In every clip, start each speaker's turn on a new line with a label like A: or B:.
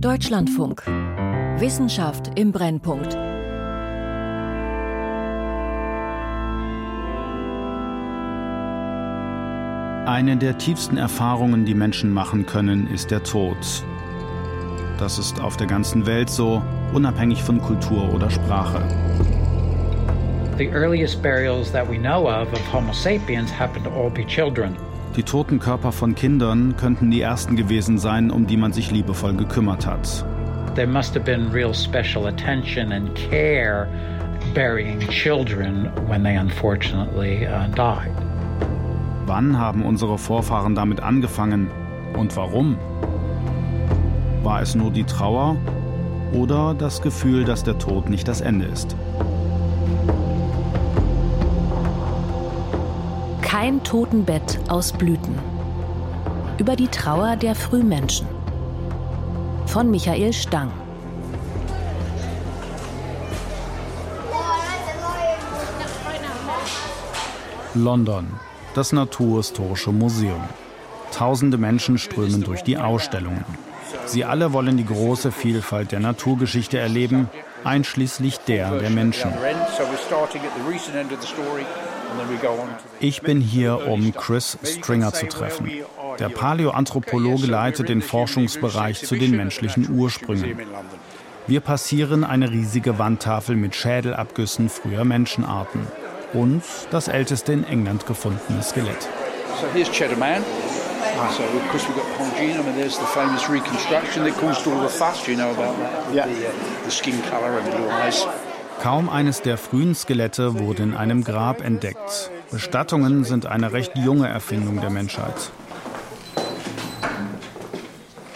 A: Deutschlandfunk. Wissenschaft im Brennpunkt.
B: Eine der tiefsten Erfahrungen, die Menschen machen können, ist der Tod. Das ist auf der ganzen Welt so, unabhängig von Kultur oder Sprache.
C: The earliest burials that we know of of Homo sapiens happen to all be children.
B: Die toten Körper von Kindern könnten die ersten gewesen sein, um die man sich liebevoll gekümmert hat.
C: There must have been real special attention and care burying children when they unfortunately uh, died.
B: Wann haben unsere Vorfahren damit angefangen und warum? War es nur die Trauer oder das Gefühl, dass der Tod nicht das Ende ist?
A: Kein Totenbett aus Blüten. Über die Trauer der Frühmenschen. Von Michael Stang.
B: London, das Naturhistorische Museum. Tausende Menschen strömen durch die Ausstellungen. Sie alle wollen die große Vielfalt der Naturgeschichte erleben, einschließlich der der Menschen. Ich bin hier, um Chris Stringer zu treffen. Der Paläoanthropologe leitet den Forschungsbereich zu den menschlichen Ursprüngen. Wir passieren eine riesige Wandtafel mit Schädelabgüssen früher Menschenarten und das älteste in England gefundene Skelett. So here's Cheddar Man. So of course we've got the whole genome and there's the famous reconstruction that caused all the fuss, you know about that, yeah. the, uh, the skin color and blue eyes. Kaum eines der frühen Skelette wurde in einem Grab entdeckt. Bestattungen sind eine recht junge Erfindung der Menschheit.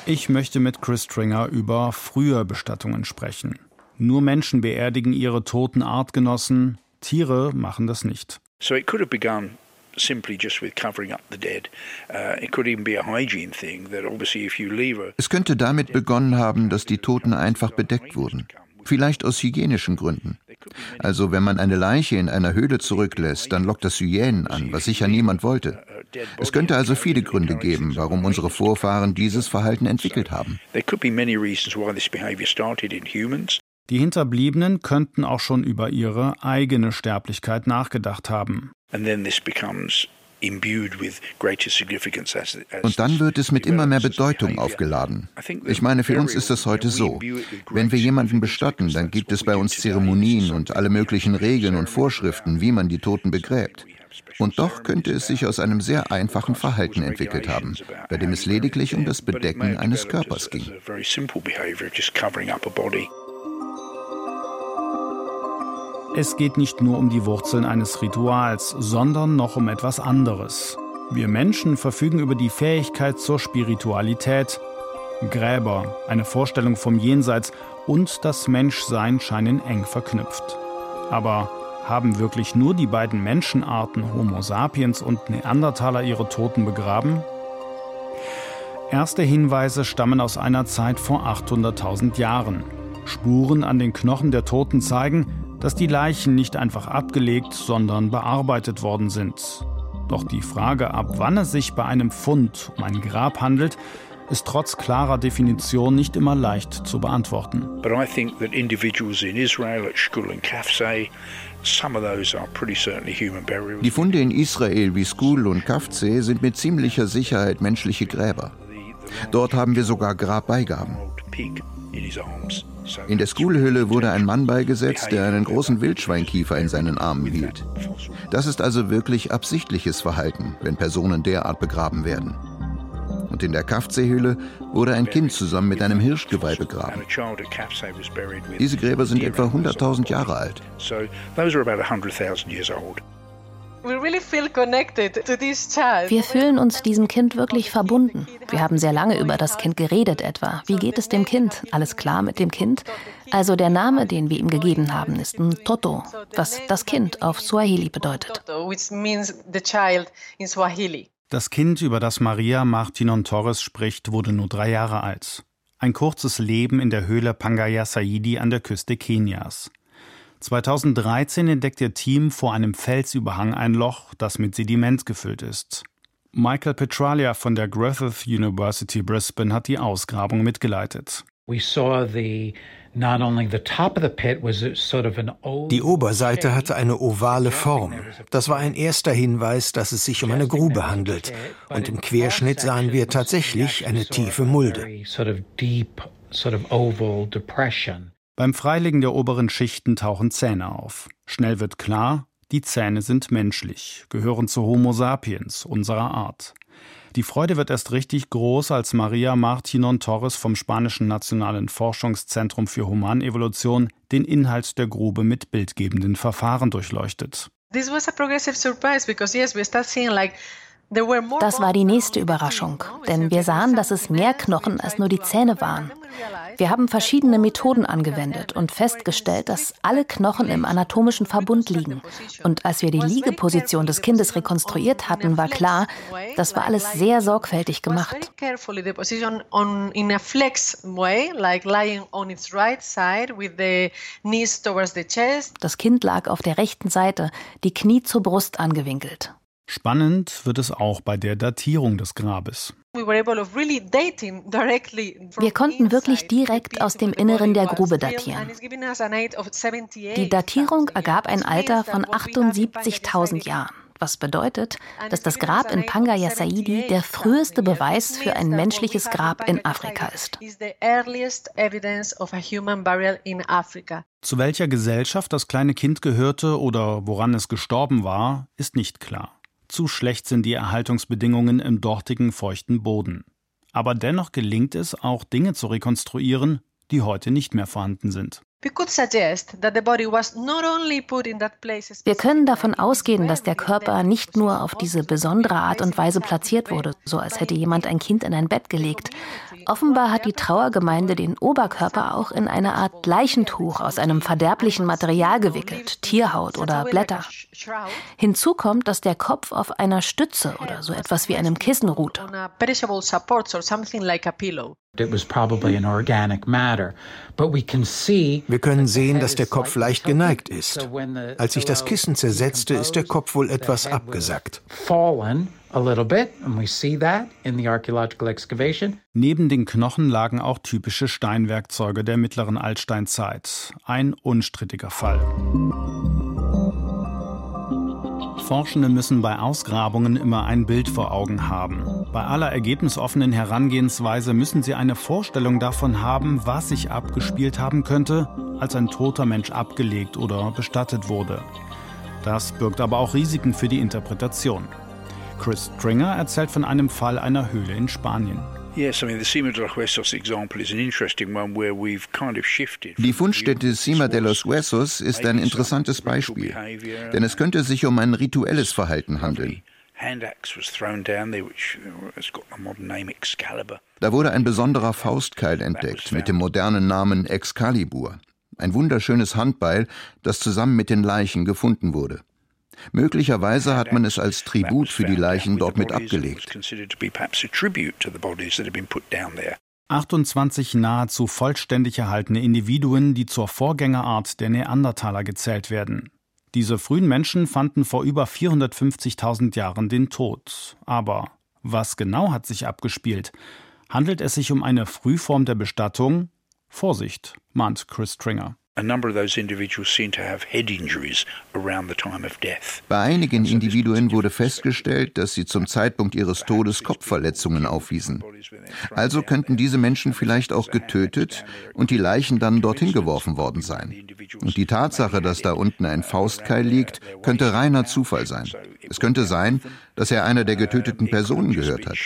B: Ich möchte mit Chris Stringer über frühe Bestattungen sprechen. Nur Menschen beerdigen ihre toten Artgenossen, Tiere machen das nicht. So it could have begun simply just with covering up the dead. Uh, it could even be a hygiene thing that obviously if you leave a
D: Es könnte damit begonnen haben, dass die Toten einfach bedeckt wurden. Vielleicht aus hygienischen Gründen. Also wenn man eine Leiche in einer Höhle zurücklässt, dann lockt das Hyänen an, was sicher niemand wollte. Es könnte also viele Gründe geben, warum unsere Vorfahren dieses Verhalten entwickelt haben. There could be many reasons why this behavior started in humans.
B: Die Hinterbliebenen könnten auch schon über ihre eigene Sterblichkeit nachgedacht haben. Und dann
D: wird es mit immer mehr Bedeutung aufgeladen. Ich meine, für uns ist es heute so. Wenn wir jemanden bestatten, dann gibt es bei uns Zeremonien und alle möglichen Regeln und Vorschriften, wie man die Toten begräbt. Und doch könnte es sich aus einem sehr einfachen Verhalten entwickelt haben, bei dem es lediglich um das Bedecken eines Körpers ging.
B: Es geht nicht nur um die Wurzeln eines Rituals, sondern noch um etwas anderes. Wir Menschen verfügen über die Fähigkeit zur Spiritualität. Gräber, eine Vorstellung vom Jenseits und das Menschsein scheinen eng verknüpft. Aber haben wirklich nur die beiden Menschenarten Homo sapiens und Neandertaler ihre Toten begraben? Erste Hinweise stammen aus einer Zeit vor 800.000 Jahren. Spuren an den Knochen der Toten zeigen, dass die Leichen nicht einfach abgelegt, sondern bearbeitet worden sind. Doch die Frage, ab wann es sich bei einem Fund um ein Grab handelt, ist trotz klarer Definition nicht immer leicht zu beantworten.
D: Die Funde in Israel wie Skul und Kafze sind mit ziemlicher Sicherheit menschliche Gräber. Dort haben wir sogar Grabbeigaben. In der Schoolhülle wurde ein Mann beigesetzt, der einen großen Wildschweinkiefer in seinen Armen hielt. Das ist also wirklich absichtliches Verhalten, wenn Personen derart begraben werden. Und in der Kafzehülle wurde ein Kind zusammen mit einem Hirschgeweih begraben. Diese Gräber sind etwa 100.000 Jahre alt.
A: Wir fühlen uns diesem Kind wirklich verbunden. Wir haben sehr lange über das Kind geredet etwa. Wie geht es dem Kind? Alles klar mit dem Kind? Also der Name, den wir ihm gegeben haben, ist Mtoto, was das Kind auf Swahili bedeutet.
B: Das Kind, über das Maria Martinon Torres spricht, wurde nur drei Jahre alt. Ein kurzes Leben in der Höhle Pangaya Saidi an der Küste Kenias. 2013 entdeckt ihr Team vor einem Felsüberhang ein Loch, das mit Sediment gefüllt ist. Michael Petralia von der Griffith University Brisbane hat die Ausgrabung mitgeleitet.
C: We saw the
E: die Oberseite hatte eine ovale Form. Das war ein erster Hinweis, dass es sich um eine Grube handelt. Und im Querschnitt sahen wir tatsächlich eine tiefe Mulde.
B: Beim Freilegen der oberen Schichten tauchen Zähne auf. Schnell wird klar, die Zähne sind menschlich, gehören zu Homo sapiens, unserer Art. Die Freude wird erst richtig groß, als Maria Martinon Torres vom spanischen Nationalen Forschungszentrum für Humanevolution den Inhalt der Grube mit bildgebenden Verfahren durchleuchtet.
A: This was a progressive surprise because yes, we start seeing like das war die nächste Überraschung, denn wir sahen, dass es mehr Knochen als nur die Zähne waren. Wir haben verschiedene Methoden angewendet und festgestellt, dass alle Knochen im anatomischen Verbund liegen. Und als wir die Liegeposition des Kindes rekonstruiert hatten, war klar, das war alles sehr sorgfältig gemacht. Das Kind lag auf der rechten Seite, die Knie zur Brust angewinkelt.
B: Spannend wird es auch bei der Datierung des Grabes. Wir
A: konnten wirklich direkt aus dem Inneren der Grube datieren. Die Datierung ergab ein Alter von 78.000 Jahren, was bedeutet, dass das Grab in Pangaya Saidi der früheste Beweis für ein menschliches Grab in Afrika ist.
B: Zu welcher Gesellschaft das kleine Kind gehörte oder woran es gestorben war, ist nicht klar. Zu schlecht sind die Erhaltungsbedingungen im dortigen feuchten Boden. Aber dennoch gelingt es auch Dinge zu rekonstruieren, die heute nicht mehr vorhanden sind. Wir
A: können davon ausgehen, dass der Körper nicht nur auf diese besondere Art und Weise platziert wurde, so als hätte jemand ein Kind in ein Bett gelegt. Offenbar hat die Trauergemeinde den Oberkörper auch in eine Art Leichentuch aus einem verderblichen Material gewickelt, Tierhaut oder Blätter. Hinzu kommt, dass der Kopf auf einer Stütze oder so etwas wie einem Kissen ruhte.
E: Wir können sehen, dass der Kopf leicht geneigt ist. Als sich das Kissen zersetzte, ist der Kopf wohl etwas abgesackt.
B: Neben den Knochen lagen auch typische Steinwerkzeuge der mittleren Altsteinzeit. Ein unstrittiger Fall. Forschende müssen bei Ausgrabungen immer ein Bild vor Augen haben. Bei aller ergebnisoffenen Herangehensweise müssen sie eine Vorstellung davon haben, was sich abgespielt haben könnte, als ein toter Mensch abgelegt oder bestattet wurde. Das birgt aber auch Risiken für die Interpretation. Chris Stringer erzählt von einem Fall einer Höhle in Spanien.
D: Die Fundstätte Cima de los Huesos ist ein interessantes Beispiel, denn es könnte sich um ein rituelles Verhalten handeln. Da wurde ein besonderer Faustkeil entdeckt mit dem modernen Namen Excalibur. Ein wunderschönes Handbeil, das zusammen mit den Leichen gefunden wurde. Möglicherweise hat man es als Tribut für die Leichen dort mit abgelegt.
B: 28 nahezu vollständig erhaltene Individuen, die zur Vorgängerart der Neandertaler gezählt werden. Diese frühen Menschen fanden vor über 450.000 Jahren den Tod. Aber was genau hat sich abgespielt? Handelt es sich um eine Frühform der Bestattung? Vorsicht, mahnt Chris Stringer.
D: Bei einigen Individuen wurde festgestellt, dass sie zum Zeitpunkt ihres Todes Kopfverletzungen aufwiesen. Also könnten diese Menschen vielleicht auch getötet und die Leichen dann dorthin geworfen worden sein. Und die Tatsache, dass da unten ein Faustkeil liegt, könnte reiner Zufall sein. Es könnte sein, dass er einer der getöteten Personen gehört hat.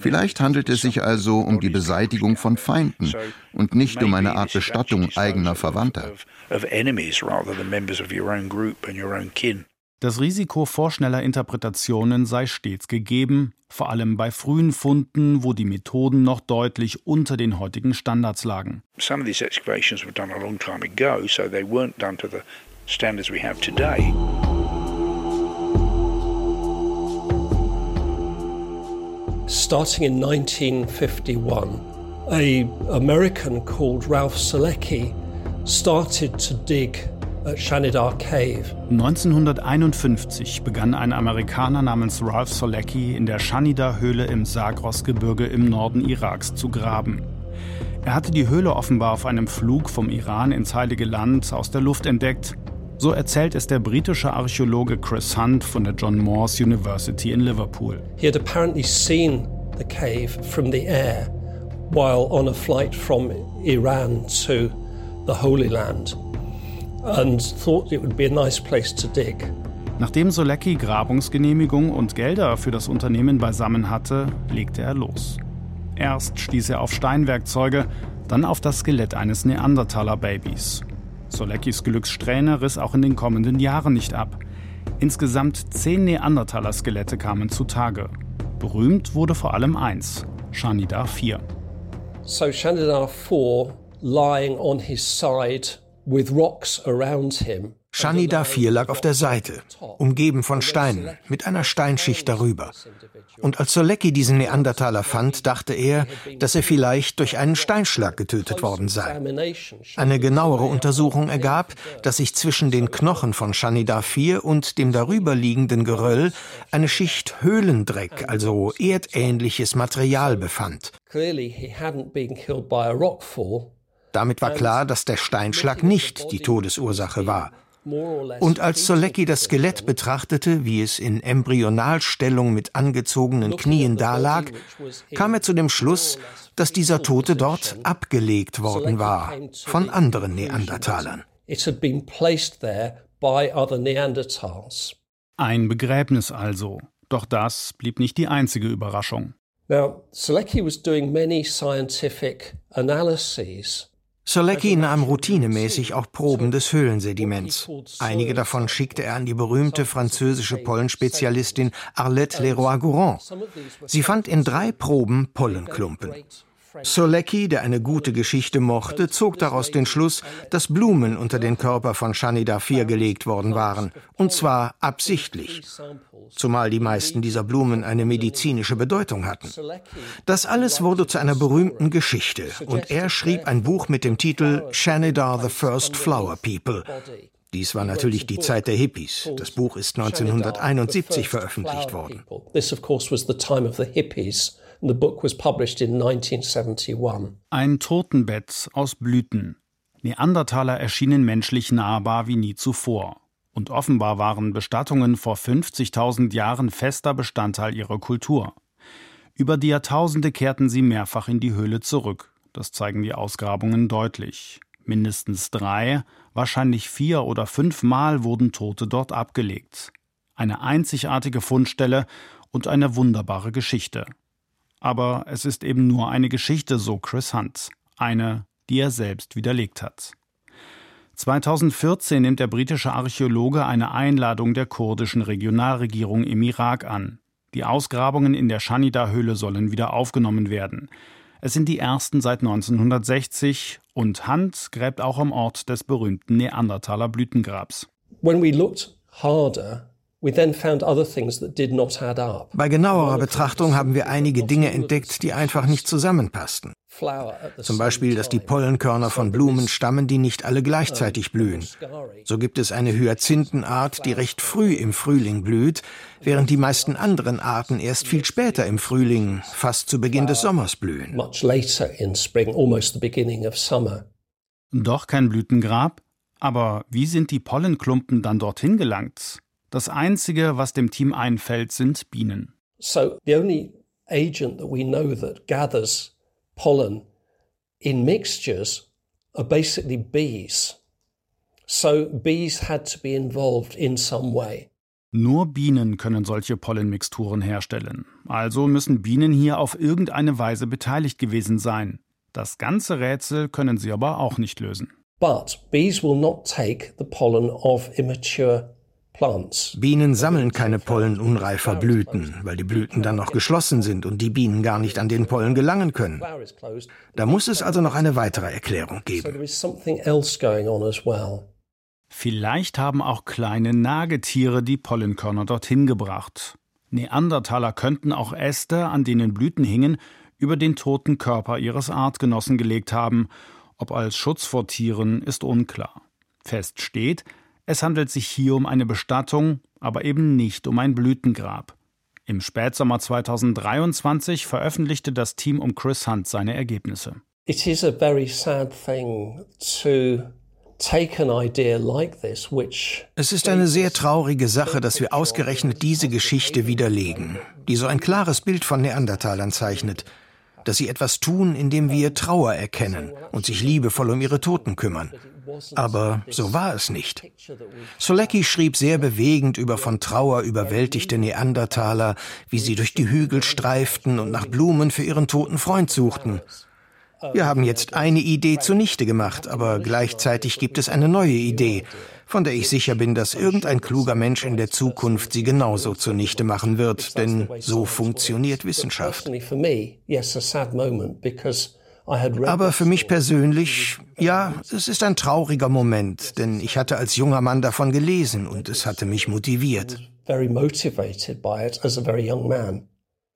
D: Vielleicht handelt es sich also um die Beseitigung von Feinden und nicht um eine Art Bestattung eigener Verwandter.
B: Das Risiko vorschneller Interpretationen sei stets gegeben, vor allem bei frühen Funden, wo die Methoden noch deutlich unter den heutigen Standards lagen. Some
F: Starting in 1951, a American called Ralph Selecki started to dig
B: 1951 begann ein Amerikaner namens Ralph Solecki in der Shanidar-Höhle im Sagros-Gebirge im Norden Iraks zu graben. Er hatte die Höhle offenbar auf einem Flug vom Iran ins Heilige Land aus der Luft entdeckt. So erzählt es der britische Archäologe Chris Hunt von der John Moores University in Liverpool.
F: He had apparently seen the cave from the air while on a flight from Iran to the Holy Land and thought it would be a nice place to dig.
B: Nachdem Solecki Grabungsgenehmigung und Gelder für das Unternehmen beisammen hatte, legte er los. Erst stieß er auf Steinwerkzeuge, dann auf das Skelett eines Neandertaler-Babys. Soleckis Glückssträhne riss auch in den kommenden Jahren nicht ab. Insgesamt zehn Neandertaler-Skelette kamen zutage. Berühmt wurde vor allem eins, Shanidar IV.
F: So Shanidar IV, lying on his side with rocks around him,
E: Shanida 4 lag auf der Seite, umgeben von Steinen, mit einer Steinschicht darüber. Und als Solecki diesen Neandertaler fand, dachte er, dass er vielleicht durch einen Steinschlag getötet worden sei. Eine genauere Untersuchung ergab, dass sich zwischen den Knochen von Shanida 4 und dem darüberliegenden Geröll eine Schicht Höhlendreck, also erdähnliches Material befand. Damit war klar, dass der Steinschlag nicht die Todesursache war. Und als Solecki das Skelett betrachtete, wie es in Embryonalstellung mit angezogenen Knien dalag, kam er zu dem Schluss, dass dieser Tote dort abgelegt worden war von anderen Neandertalern.
B: Ein Begräbnis also. Doch das blieb nicht die einzige Überraschung.
F: Now, Selecki was doing many scientific analyses
E: Solecki nahm routinemäßig auch Proben des Höhlensediments. Einige davon schickte er an die berühmte französische Pollenspezialistin Arlette Leroy-Gourand. Sie fand in drei Proben Pollenklumpen. Solecki, der eine gute Geschichte mochte, zog daraus den Schluss, dass Blumen unter den Körper von Shanida IV gelegt worden waren, und zwar absichtlich, zumal die meisten dieser Blumen eine medizinische Bedeutung hatten. Das alles wurde zu einer berühmten Geschichte, und er schrieb ein Buch mit dem Titel Shanida the First Flower People, dies war natürlich die Zeit der Hippies. Das Buch ist 1971 veröffentlicht worden.
F: The book was published in 1971.
B: Ein Totenbett aus Blüten. Neandertaler erschienen menschlich nahbar wie nie zuvor. Und offenbar waren Bestattungen vor 50.000 Jahren fester Bestandteil ihrer Kultur. Über die Jahrtausende kehrten sie mehrfach in die Höhle zurück. Das zeigen die Ausgrabungen deutlich. Mindestens drei, wahrscheinlich vier oder fünf Mal wurden Tote dort abgelegt. Eine einzigartige Fundstelle und eine wunderbare Geschichte. Aber es ist eben nur eine Geschichte, so Chris Hunt. Eine, die er selbst widerlegt hat. 2014 nimmt der britische Archäologe eine Einladung der kurdischen Regionalregierung im Irak an. Die Ausgrabungen in der Shanida-Höhle sollen wieder aufgenommen werden. Es sind die ersten seit 1960 und Hunt gräbt auch am Ort des berühmten Neandertaler Blütengrabs.
F: When we looked harder
E: bei genauerer Betrachtung haben wir einige Dinge entdeckt, die einfach nicht zusammenpassten. Zum Beispiel, dass die Pollenkörner von Blumen stammen, die nicht alle gleichzeitig blühen. So gibt es eine Hyazinthenart, die recht früh im Frühling blüht, während die meisten anderen Arten erst viel später im Frühling, fast zu Beginn des Sommers blühen.
B: Doch kein Blütengrab? Aber wie sind die Pollenklumpen dann dorthin gelangt? Das Einzige, was dem Team einfällt, sind Bienen.
F: So the only agent that we know that gathers pollen in mixtures are basically bees. So bees had to be involved in some way.
B: Nur Bienen können solche Pollenmixturen herstellen. Also müssen Bienen hier auf irgendeine Weise beteiligt gewesen sein. Das ganze Rätsel können sie aber auch nicht lösen.
F: But bees will not take the pollen of immature
E: Bienen sammeln keine Pollen unreifer Blüten, weil die Blüten dann noch geschlossen sind und die Bienen gar nicht an den Pollen gelangen können. Da muss es also noch eine weitere Erklärung geben.
B: Vielleicht haben auch kleine Nagetiere die Pollenkörner dorthin gebracht. Neandertaler könnten auch Äste, an denen Blüten hingen, über den toten Körper ihres Artgenossen gelegt haben. Ob als Schutz vor Tieren ist unklar. Fest steht, es handelt sich hier um eine Bestattung, aber eben nicht um ein Blütengrab. Im Spätsommer 2023 veröffentlichte das Team um Chris Hunt seine Ergebnisse.
F: It is a very sad thing to
E: es ist eine sehr traurige Sache, dass wir ausgerechnet diese Geschichte widerlegen, die so ein klares Bild von Neandertalern zeichnet, dass sie etwas tun, indem wir Trauer erkennen und sich liebevoll um ihre Toten kümmern. Aber so war es nicht. Solecki schrieb sehr bewegend über von Trauer überwältigte Neandertaler, wie sie durch die Hügel streiften und nach Blumen für ihren toten Freund suchten. Wir haben jetzt eine Idee zunichte gemacht, aber gleichzeitig gibt es eine neue Idee, von der ich sicher bin, dass irgendein kluger Mensch in der Zukunft sie genauso zunichte machen wird, denn so funktioniert Wissenschaft. Aber für mich persönlich, ja, es ist ein trauriger Moment, denn ich hatte als junger Mann davon gelesen und es hatte mich motiviert. Very motivated by it as a very young man.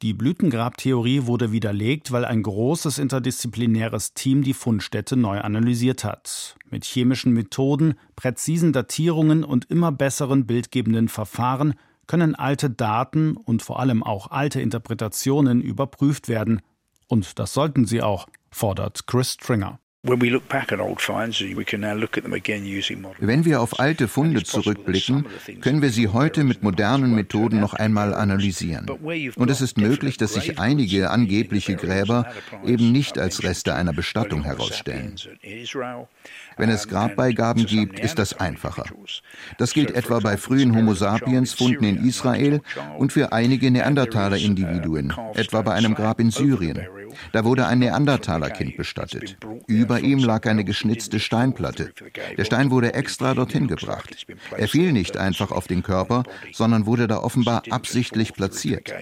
B: Die Blütengrabtheorie wurde widerlegt, weil ein großes interdisziplinäres Team die Fundstätte neu analysiert hat. Mit chemischen Methoden, präzisen Datierungen und immer besseren bildgebenden Verfahren können alte Daten und vor allem auch alte Interpretationen überprüft werden. Und das sollten sie auch, fordert Chris Stringer.
D: Wenn wir auf alte Funde zurückblicken, können wir sie heute mit modernen Methoden noch einmal analysieren. Und es ist möglich, dass sich einige angebliche Gräber eben nicht als Reste einer Bestattung herausstellen. Wenn es Grabbeigaben gibt, ist das einfacher. Das gilt etwa bei frühen Homo sapiens Funden in Israel und für einige Neandertaler-Individuen, etwa bei einem Grab in Syrien. Da wurde ein Neandertaler-Kind bestattet. Über ihm lag eine geschnitzte Steinplatte. Der Stein wurde extra dorthin gebracht. Er fiel nicht einfach auf den Körper, sondern wurde da offenbar absichtlich platziert.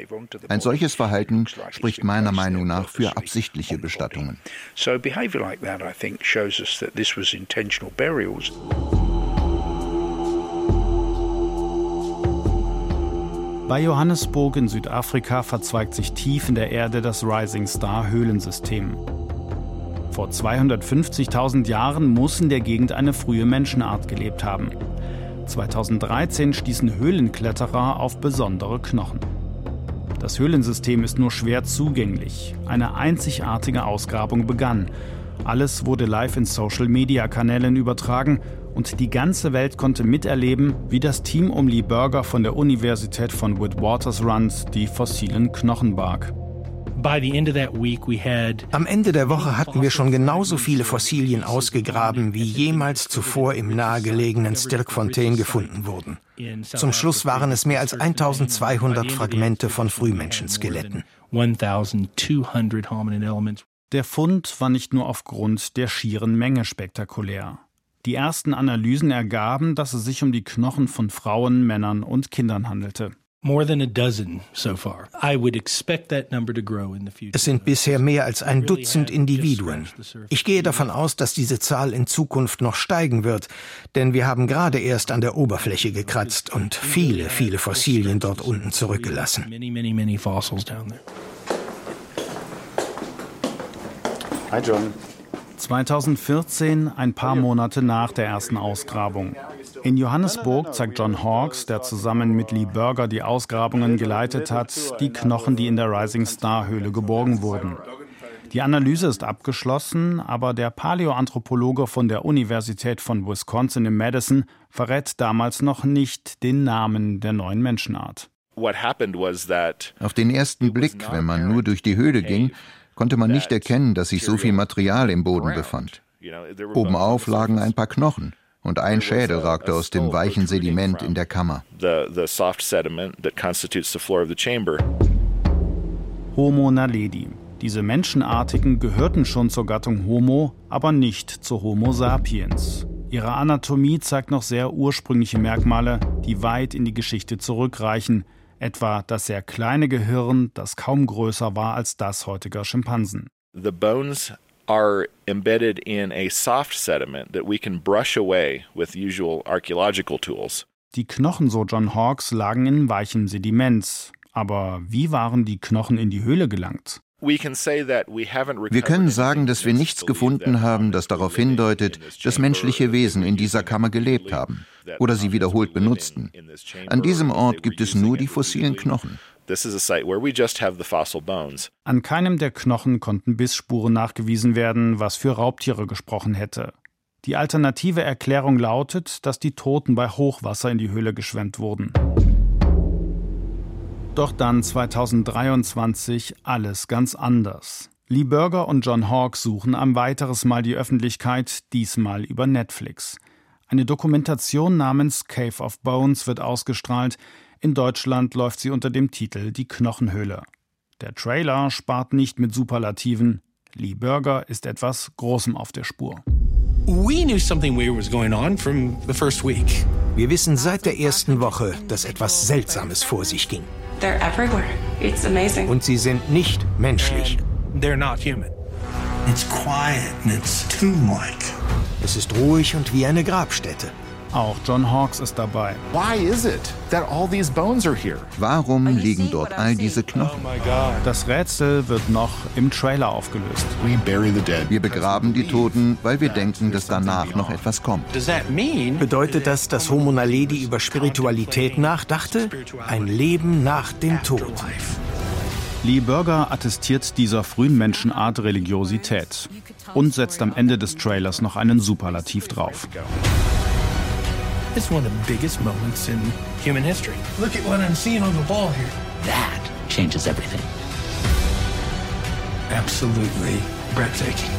D: Ein solches Verhalten spricht meiner Meinung nach für absichtliche Bestattungen. So behavior like that, I think, shows us that this was intentional burials.
B: Bei Johannesburg in Südafrika verzweigt sich tief in der Erde das Rising Star Höhlensystem. Vor 250.000 Jahren muss in der Gegend eine frühe Menschenart gelebt haben. 2013 stießen Höhlenkletterer auf besondere Knochen. Das Höhlensystem ist nur schwer zugänglich. Eine einzigartige Ausgrabung begann. Alles wurde live in Social-Media-Kanälen übertragen und die ganze Welt konnte miterleben, wie das Team um Lee Burger von der Universität von Witwatersrand die fossilen Knochen barg.
E: Am Ende der Woche hatten wir schon genauso viele Fossilien ausgegraben, wie jemals zuvor im nahegelegenen Stirkfontein gefunden wurden. Zum Schluss waren es mehr als 1200 Fragmente von Frühmenschenskeletten.
B: Der Fund war nicht nur aufgrund der schieren Menge spektakulär. Die ersten Analysen ergaben, dass es sich um die Knochen von Frauen, Männern und Kindern handelte.
E: Es sind bisher mehr als ein Dutzend Individuen. Ich gehe davon aus, dass diese Zahl in Zukunft noch steigen wird, denn wir haben gerade erst an der Oberfläche gekratzt und viele, viele Fossilien dort unten zurückgelassen.
B: Hi John. 2014, ein paar Monate nach der ersten Ausgrabung. In Johannesburg zeigt John Hawkes, der zusammen mit Lee Burger die Ausgrabungen geleitet hat, die Knochen, die in der Rising Star Höhle geborgen wurden. Die Analyse ist abgeschlossen, aber der Paläoanthropologe von der Universität von Wisconsin in Madison verrät damals noch nicht den Namen der neuen Menschenart.
D: Auf den ersten Blick, wenn man nur durch die Höhle ging, konnte man nicht erkennen, dass sich so viel Material im Boden befand. Obenauf lagen ein paar Knochen und ein Schädel ragte aus dem weichen Sediment in der Kammer.
B: Homo naledi. Diese Menschenartigen gehörten schon zur Gattung Homo, aber nicht zu Homo sapiens. Ihre Anatomie zeigt noch sehr ursprüngliche Merkmale, die weit in die Geschichte zurückreichen, etwa das sehr kleine Gehirn, das kaum größer war als das heutiger Schimpansen.
G: The bones are embedded in a soft sediment that we can brush away with usual archaeological tools.
B: Die Knochen, so John Hawkes, lagen in weichem Sediment. Aber wie waren die Knochen in die Höhle gelangt?
D: Wir können sagen, dass wir nichts gefunden haben, das darauf hindeutet, dass menschliche Wesen in dieser Kammer gelebt haben oder sie wiederholt benutzten. An diesem Ort gibt es nur die fossilen Knochen.
B: An keinem der Knochen konnten Bissspuren nachgewiesen werden, was für Raubtiere gesprochen hätte. Die alternative Erklärung lautet, dass die Toten bei Hochwasser in die Höhle geschwemmt wurden. Doch dann 2023 alles ganz anders. Lee Burger und John Hawke suchen ein weiteres Mal die Öffentlichkeit, diesmal über Netflix. Eine Dokumentation namens Cave of Bones wird ausgestrahlt. In Deutschland läuft sie unter dem Titel Die Knochenhöhle. Der Trailer spart nicht mit Superlativen. Lee Burger ist etwas Großem auf der Spur.
E: Wir wissen seit der ersten Woche, dass etwas Seltsames vor sich ging. Und sie sind nicht menschlich. They're not human. It's quiet and it's tomb-like. Es ist ruhig und wie eine Grabstätte.
B: Auch John Hawkes ist dabei.
D: Warum liegen dort all diese Knochen?
B: Oh das Rätsel wird noch im Trailer aufgelöst.
D: Wir begraben die Toten, weil wir denken, dass danach noch etwas kommt.
E: Bedeutet das, dass Homo naledi über Spiritualität nachdachte? Ein Leben nach dem Tod.
B: Lee Burger attestiert dieser frühen Menschenart Religiosität und setzt am Ende des Trailers noch einen Superlativ drauf. It's one of the biggest moments in human history. Look at what I'm seeing on the wall here. That changes everything. Absolutely breathtaking.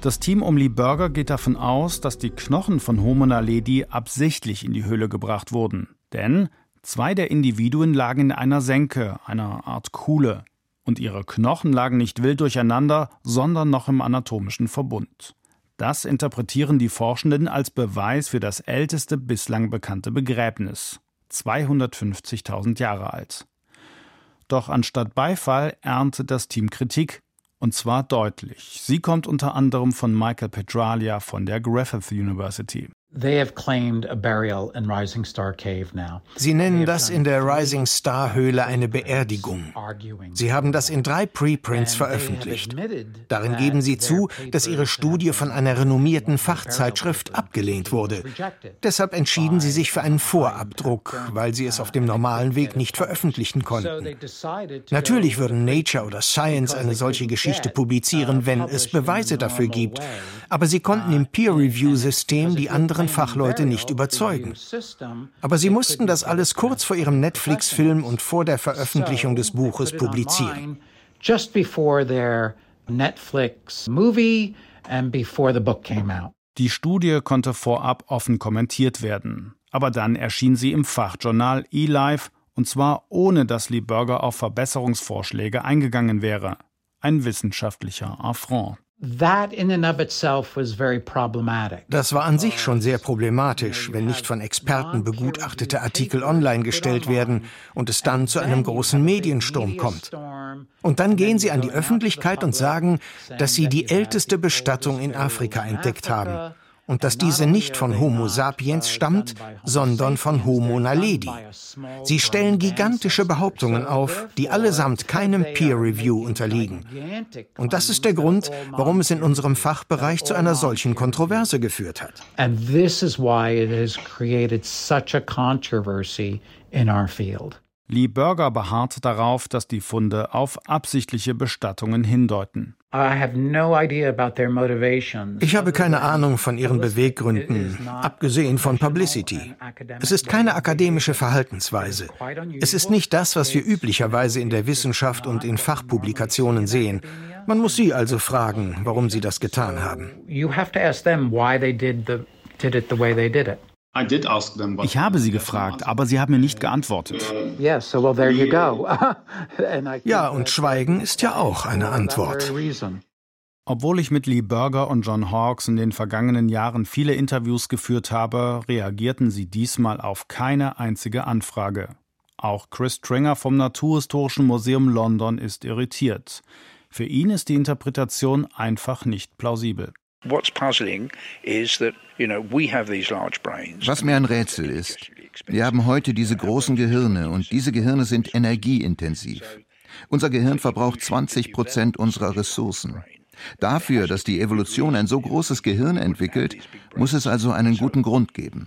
B: Das Team um Lee Burger geht davon aus, dass die Knochen von Homo naledi absichtlich in die Höhle gebracht wurden. Denn Zwei der Individuen lagen in einer Senke, einer Art Kuhle, und ihre Knochen lagen nicht wild durcheinander, sondern noch im anatomischen Verbund. Das interpretieren die Forschenden als Beweis für das älteste bislang bekannte Begräbnis, 250.000 Jahre alt. Doch anstatt Beifall erntet das Team Kritik, und zwar deutlich. Sie kommt unter anderem von Michael Petralia von der Griffith University.
E: Sie nennen das in der Rising Star Höhle eine Beerdigung. Sie haben das in drei Preprints veröffentlicht. Darin geben sie zu, dass ihre Studie von einer renommierten Fachzeitschrift abgelehnt wurde. Deshalb entschieden sie sich für einen Vorabdruck, weil sie es auf dem normalen Weg nicht veröffentlichen konnten. Natürlich würden Nature oder Science eine solche Geschichte publizieren, wenn es Beweise dafür gibt. Aber sie konnten im Peer-Review-System die anderen anderen Fachleute nicht überzeugen. Aber sie mussten das alles kurz vor ihrem Netflix-Film und vor der Veröffentlichung des Buches publizieren. Just before their Netflix movie
B: and before the book came out. Die Studie konnte vorab offen kommentiert werden, aber dann erschien sie im Fachjournal eLife und zwar ohne dass Lee Burger auf Verbesserungsvorschläge eingegangen wäre. Ein wissenschaftlicher Affront.
E: Das war an sich schon sehr problematisch, wenn nicht von Experten begutachtete Artikel online gestellt werden und es dann zu einem großen Mediensturm kommt. Und dann gehen sie an die Öffentlichkeit und sagen, dass sie die älteste Bestattung in Afrika entdeckt haben und dass diese nicht von Homo sapiens stammt, sondern von Homo naledi. Sie stellen gigantische Behauptungen auf, die allesamt keinem Peer Review unterliegen. Und das ist der Grund, warum es in unserem Fachbereich zu einer solchen Kontroverse geführt hat. And this is why it has created such a controversy
B: in our field. Lee Burger beharrt darauf, dass die Funde auf absichtliche Bestattungen hindeuten.
E: Ich habe keine Ahnung von ihren Beweggründen, abgesehen von Publicity. Es ist keine akademische Verhaltensweise. Es ist nicht das, was wir üblicherweise in der Wissenschaft und in Fachpublikationen sehen. Man muss sie also fragen, warum sie das getan haben.
B: Ich habe sie gefragt, aber sie haben mir nicht geantwortet.
E: Ja, und Schweigen ist ja auch eine Antwort.
B: Obwohl ich mit Lee Burger und John Hawkes in den vergangenen Jahren viele Interviews geführt habe, reagierten sie diesmal auf keine einzige Anfrage. Auch Chris Stringer vom Naturhistorischen Museum London ist irritiert. Für ihn ist die Interpretation einfach nicht plausibel. Was
D: mir ein Rätsel ist, wir haben heute diese großen Gehirne und diese Gehirne sind energieintensiv. Unser Gehirn verbraucht 20 Prozent unserer Ressourcen. Dafür, dass die Evolution ein so großes Gehirn entwickelt, muss es also einen guten Grund geben.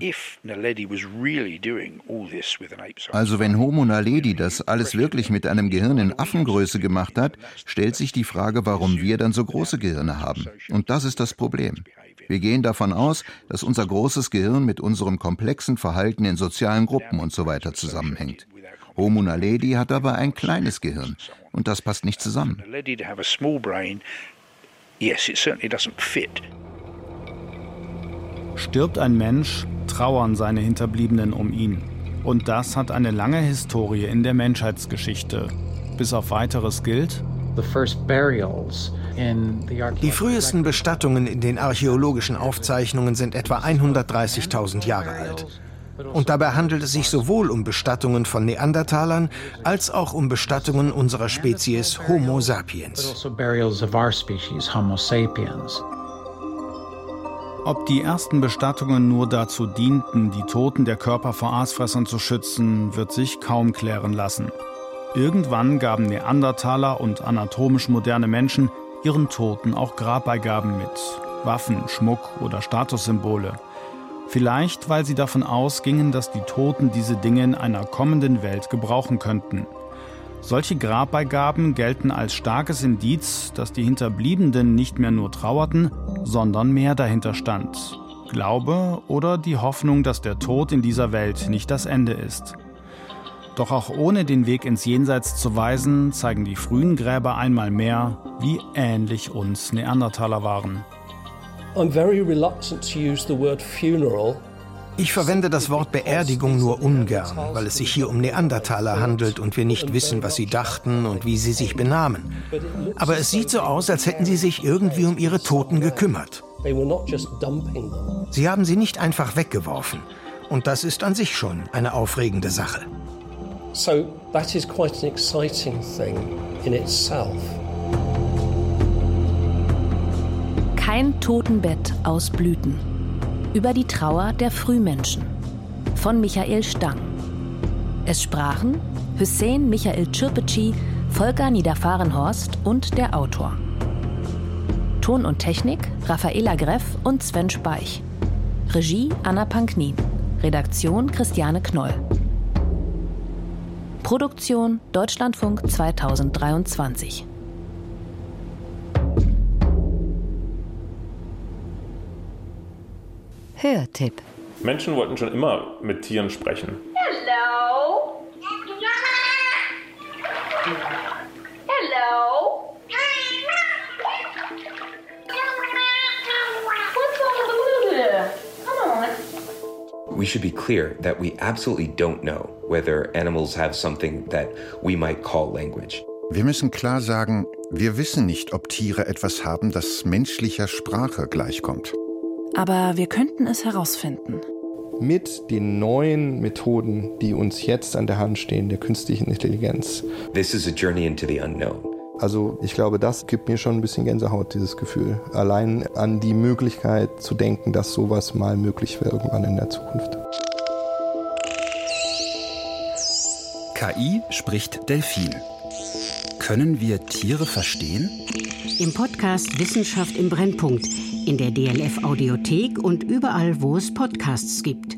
D: Also wenn Homo naledi das alles wirklich mit einem Gehirn in Affengröße gemacht hat, stellt sich die Frage, warum wir dann so große Gehirne haben. Und das ist das Problem. Wir gehen davon aus, dass unser großes Gehirn mit unserem komplexen Verhalten in sozialen Gruppen und so weiter zusammenhängt. Homo naledi hat aber ein kleines Gehirn und das passt nicht zusammen.
B: Stirbt ein Mensch, trauern seine Hinterbliebenen um ihn. Und das hat eine lange Historie in der Menschheitsgeschichte. Bis auf weiteres gilt,
E: die frühesten Bestattungen in den archäologischen Aufzeichnungen sind etwa 130.000 Jahre alt. Und dabei handelt es sich sowohl um Bestattungen von Neandertalern als auch um Bestattungen unserer Spezies Homo sapiens.
B: Ob die ersten Bestattungen nur dazu dienten, die Toten der Körper vor Aasfressern zu schützen, wird sich kaum klären lassen. Irgendwann gaben Neandertaler und anatomisch moderne Menschen ihren Toten auch Grabbeigaben mit, Waffen, Schmuck oder Statussymbole. Vielleicht, weil sie davon ausgingen, dass die Toten diese Dinge in einer kommenden Welt gebrauchen könnten. Solche Grabbeigaben gelten als starkes Indiz, dass die Hinterbliebenen nicht mehr nur trauerten, sondern mehr dahinter stand. Glaube oder die Hoffnung, dass der Tod in dieser Welt nicht das Ende ist. Doch auch ohne den Weg ins Jenseits zu weisen, zeigen die frühen Gräber einmal mehr, wie ähnlich uns Neandertaler waren.
E: Ich verwende das Wort Beerdigung nur ungern, weil es sich hier um Neandertaler handelt und wir nicht wissen, was sie dachten und wie sie sich benahmen. Aber es sieht so aus, als hätten sie sich irgendwie um ihre Toten gekümmert. Sie haben sie nicht einfach weggeworfen. Und das ist an sich schon eine aufregende Sache. So that is quite an exciting thing in itself.
A: Kein Totenbett aus Blüten über die Trauer der Frühmenschen von Michael Stang. Es sprachen Hussein Michael Çırpıcı, Volker Niederfahrenhorst und der Autor. Ton und Technik Raffaela Greff und Sven Speich. Regie Anna Panknin. Redaktion Christiane Knoll. Produktion Deutschlandfunk 2023.
H: Hörtipp.
I: Menschen wollten schon immer mit Tieren sprechen. Hello. Hello.
J: We should be clear that we absolutely don't know whether animals have something that we might call language.
D: Wir müssen klar sagen, wir wissen nicht, ob Tiere etwas haben, das menschlicher Sprache gleichkommt.
A: Aber wir könnten es herausfinden.
K: Mit den neuen Methoden, die uns jetzt an der Hand stehen, der künstlichen Intelligenz.
J: This is a journey into the unknown.
K: Also ich glaube, das gibt mir schon ein bisschen Gänsehaut, dieses Gefühl. Allein an die Möglichkeit zu denken, dass sowas mal möglich wäre irgendwann in der Zukunft.
L: KI spricht Delfin. Können wir Tiere verstehen?
H: Im Podcast Wissenschaft im Brennpunkt in der DLF Audiothek und überall, wo es Podcasts gibt.